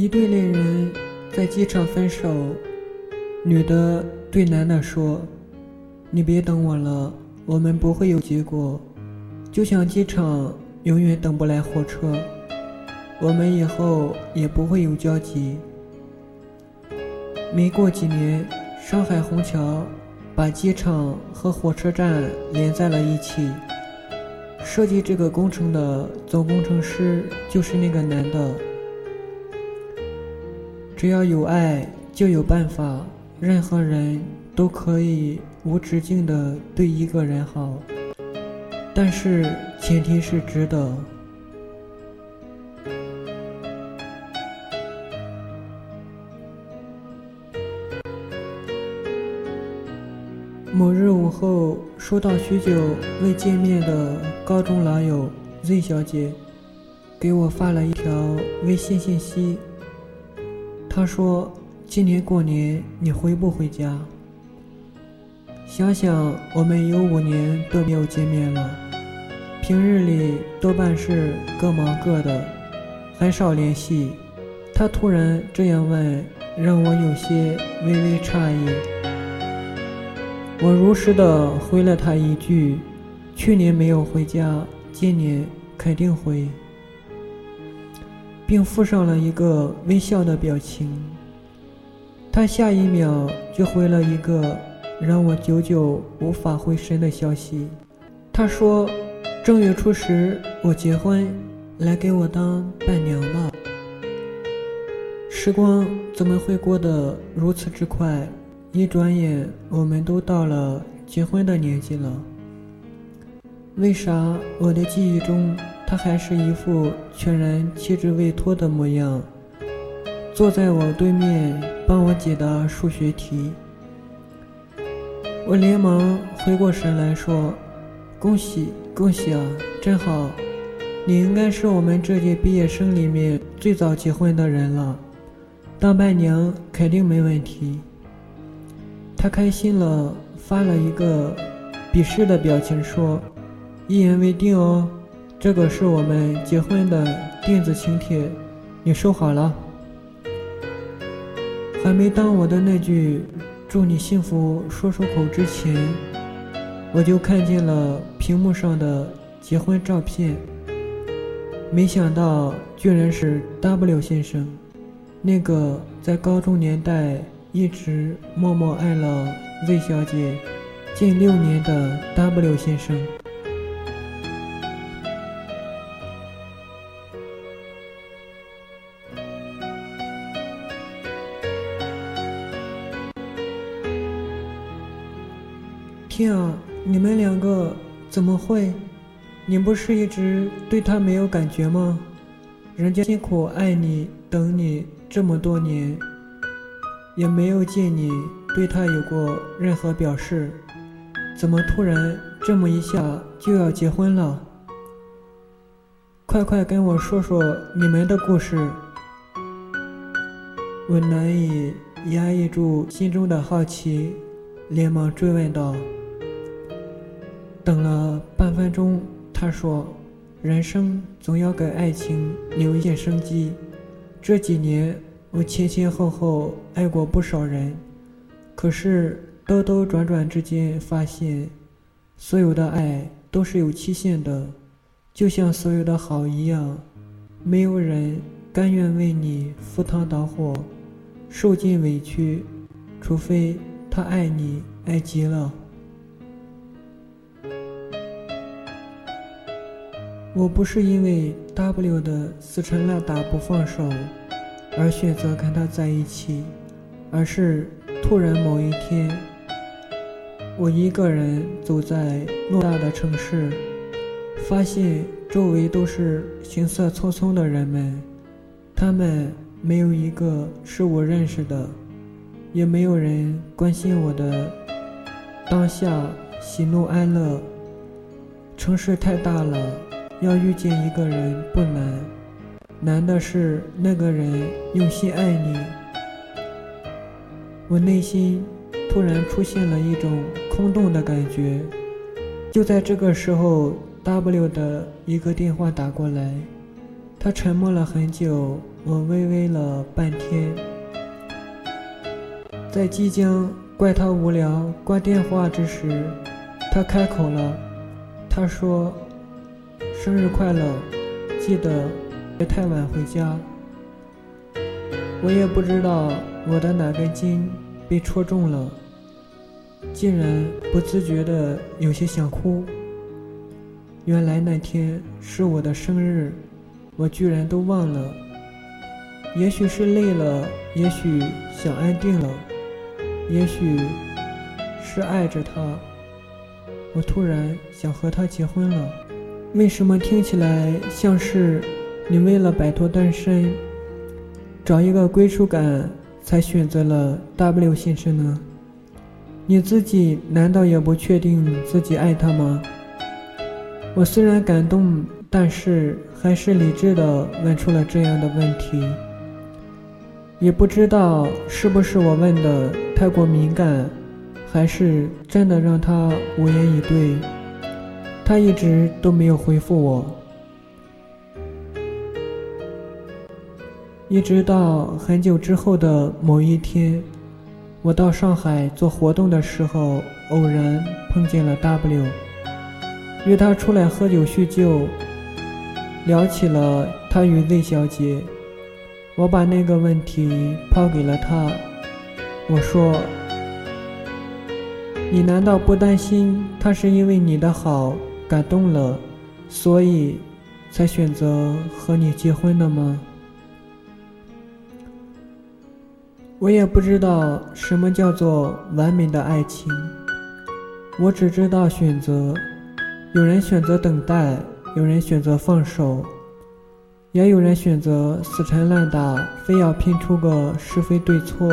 一对恋人在机场分手，女的对男的说：“你别等我了，我们不会有结果，就像机场永远等不来火车，我们以后也不会有交集。”没过几年，上海虹桥把机场和火车站连在了一起。设计这个工程的总工程师就是那个男的。只要有爱，就有办法。任何人都可以无止境的对一个人好，但是前提是值得。某日午后，收到许久未见面的高中老友 Z 小姐，给我发了一条微信信息。他说：“今年过年你回不回家？”想想我们有五年都没有见面了，平日里多半是各忙各的，很少联系。他突然这样问，让我有些微微诧异。我如实的回了他一句：“去年没有回家，今年肯定回。”并附上了一个微笑的表情。他下一秒就回了一个让我久久无法回神的消息。他说：“正月初十我结婚，来给我当伴娘吧。”时光怎么会过得如此之快？一转眼，我们都到了结婚的年纪了。为啥我的记忆中，他还是一副全然气质未脱的模样，坐在我对面帮我解答数学题？我连忙回过神来说：“恭喜恭喜啊，真好！你应该是我们这届毕业生里面最早结婚的人了，当伴娘肯定没问题。”他开心了，发了一个鄙视的表情，说：“一言为定哦，这个是我们结婚的电子请帖，你收好了。”还没当我的那句“祝你幸福”说出口之前，我就看见了屏幕上的结婚照片。没想到，居然是 W 先生，那个在高中年代。一直默默爱了 Z 小姐近六年的 W 先生。怎么会？你不是一直对他没有感觉吗？人家辛苦爱你、等你这么多年。也没有见你对他有过任何表示，怎么突然这么一下就要结婚了？快快跟我说说你们的故事！我难以压抑住心中的好奇，连忙追问道。等了半分钟，他说：“人生总要给爱情留一线生机，这几年。”我前前后后爱过不少人，可是兜兜转转之间发现，所有的爱都是有期限的，就像所有的好一样，没有人甘愿为你赴汤蹈火，受尽委屈，除非他爱你爱极了。我不是因为 W 的死缠烂打不放手。而选择跟他在一起，而是突然某一天，我一个人走在偌大的城市，发现周围都是行色匆匆的人们，他们没有一个是我认识的，也没有人关心我的当下喜怒哀乐。城市太大了，要遇见一个人不难。难的是那个人用心爱你，我内心突然出现了一种空洞的感觉。就在这个时候，W 的一个电话打过来，他沉默了很久，我微微了半天，在即将怪他无聊挂电话之时，他开口了。他说：“生日快乐，记得别太晚回家。”我也不知道我的哪根筋被戳中了，竟然不自觉的有些想哭。原来那天是我的生日，我居然都忘了。也许是累了，也许想安定了，也许是爱着他。我突然想和他结婚了。为什么听起来像是你为了摆脱单身，找一个归属感才选择了 W 先生呢？你自己难道也不确定自己爱他吗？我虽然感动，但是还是理智的问出了这样的问题。也不知道是不是我问的太过敏感，还是真的让他无言以对。他一直都没有回复我，一直到很久之后的某一天，我到上海做活动的时候，偶然碰见了 W。约他出来喝酒叙旧，聊起了他与 Z 小姐。我把那个问题抛给了他，我说：“你难道不担心他是因为你的好感动了，所以才选择和你结婚的吗？”我也不知道什么叫做完美的爱情，我只知道选择。有人选择等待，有人选择放手，也有人选择死缠烂打，非要拼出个是非对错。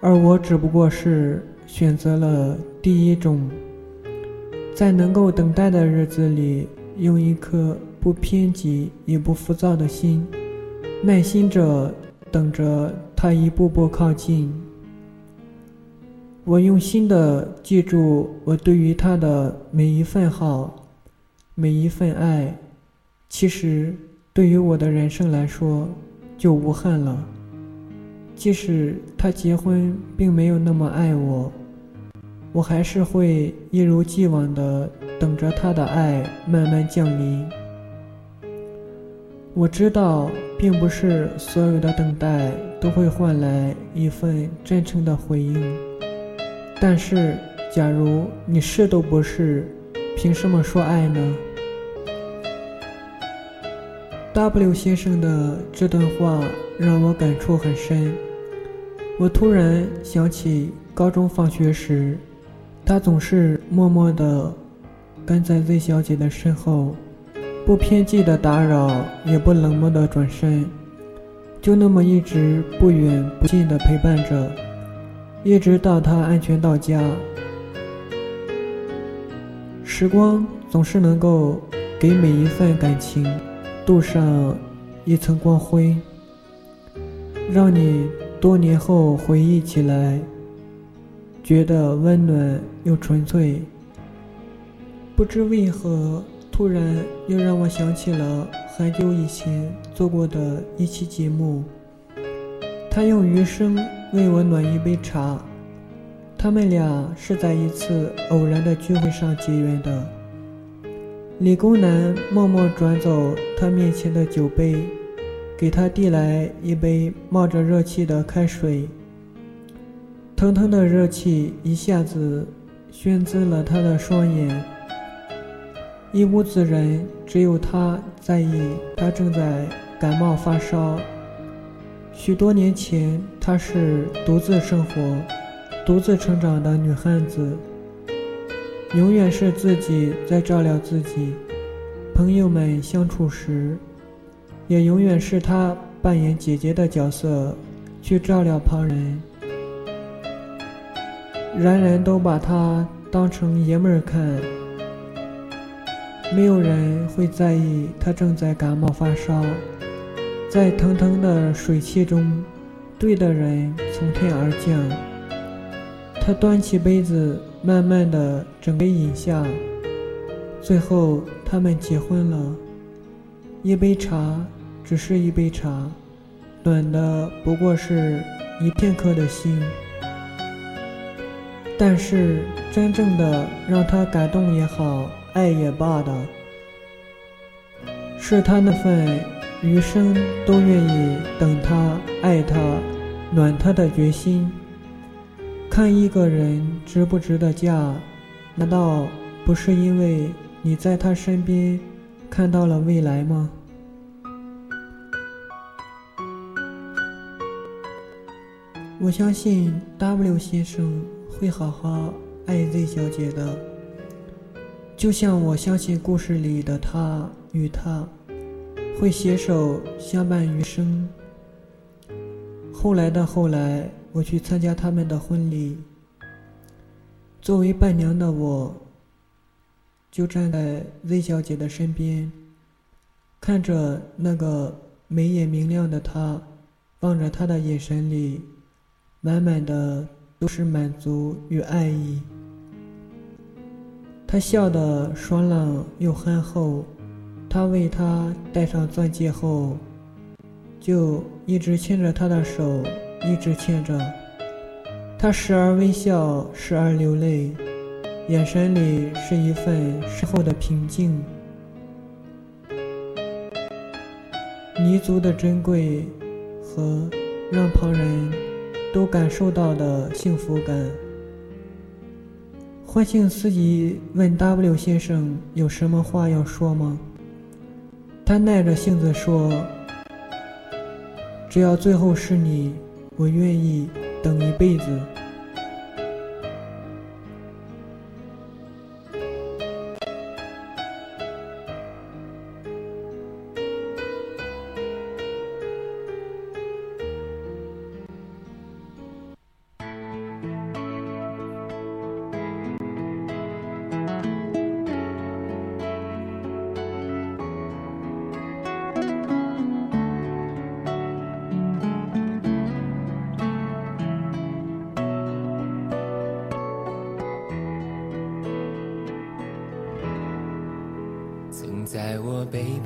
而我只不过是选择了第一种，在能够等待的日子里，用一颗不偏激也不浮躁的心，耐心着等着他一步步靠近。我用心的记住我对于他的每一份好，每一份爱，其实对于我的人生来说就无憾了。即使他结婚并没有那么爱我，我还是会一如既往的等着他的爱慢慢降临。我知道，并不是所有的等待都会换来一份真诚的回应。但是，假如你是都不是，凭什么说爱呢？W 先生的这段话让我感触很深。我突然想起高中放学时，他总是默默地跟在 Z 小姐的身后，不偏激的打扰，也不冷漠的转身，就那么一直不远不近的陪伴着。一直到他安全到家，时光总是能够给每一份感情镀上一层光辉，让你多年后回忆起来，觉得温暖又纯粹。不知为何，突然又让我想起了很久以前做过的一期节目，他用余生。为我暖一杯茶。他们俩是在一次偶然的聚会上结缘的。理工男默默转走他面前的酒杯，给他递来一杯冒着热气的开水。腾腾的热气一下子熏滋了他的双眼。一屋子人，只有他在意，他正在感冒发烧。许多年前，她是独自生活、独自成长的女汉子，永远是自己在照料自己。朋友们相处时，也永远是她扮演姐姐的角色，去照料旁人。人人都把他当成爷们儿看，没有人会在意他正在感冒发烧。在腾腾的水汽中，对的人从天而降。他端起杯子，慢慢的整杯饮下。最后，他们结婚了。一杯茶，只是一杯茶，暖的不过是一片刻的心。但是，真正的让他感动也好，爱也罢的，是他那份余生都愿意等他、爱他、暖他的决心。看一个人值不值得嫁，难道不是因为你在他身边看到了未来吗？我相信 W 先生。会好好爱 Z 小姐的，就像我相信故事里的他与她会携手相伴余生。后来的后来，我去参加他们的婚礼，作为伴娘的我，就站在 Z 小姐的身边，看着那个眉眼明亮的她，望着她的眼神里，满满的。都是满足与爱意。他笑得爽朗又憨厚，他为她戴上钻戒后，就一直牵着她的手，一直牵着。他时而微笑，时而流泪，眼神里是一份深厚的平静。弥足的珍贵和让旁人。都感受到的幸福感。欢庆司机问 W 先生有什么话要说吗？他耐着性子说：“只要最后是你，我愿意等一辈子。”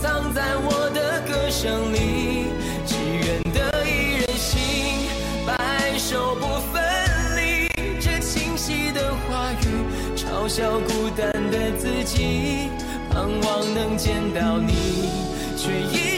藏在我的歌声里，只愿得一人心，白首不分离。这清晰的话语，嘲笑孤单的自己，盼望能见到你，却一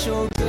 special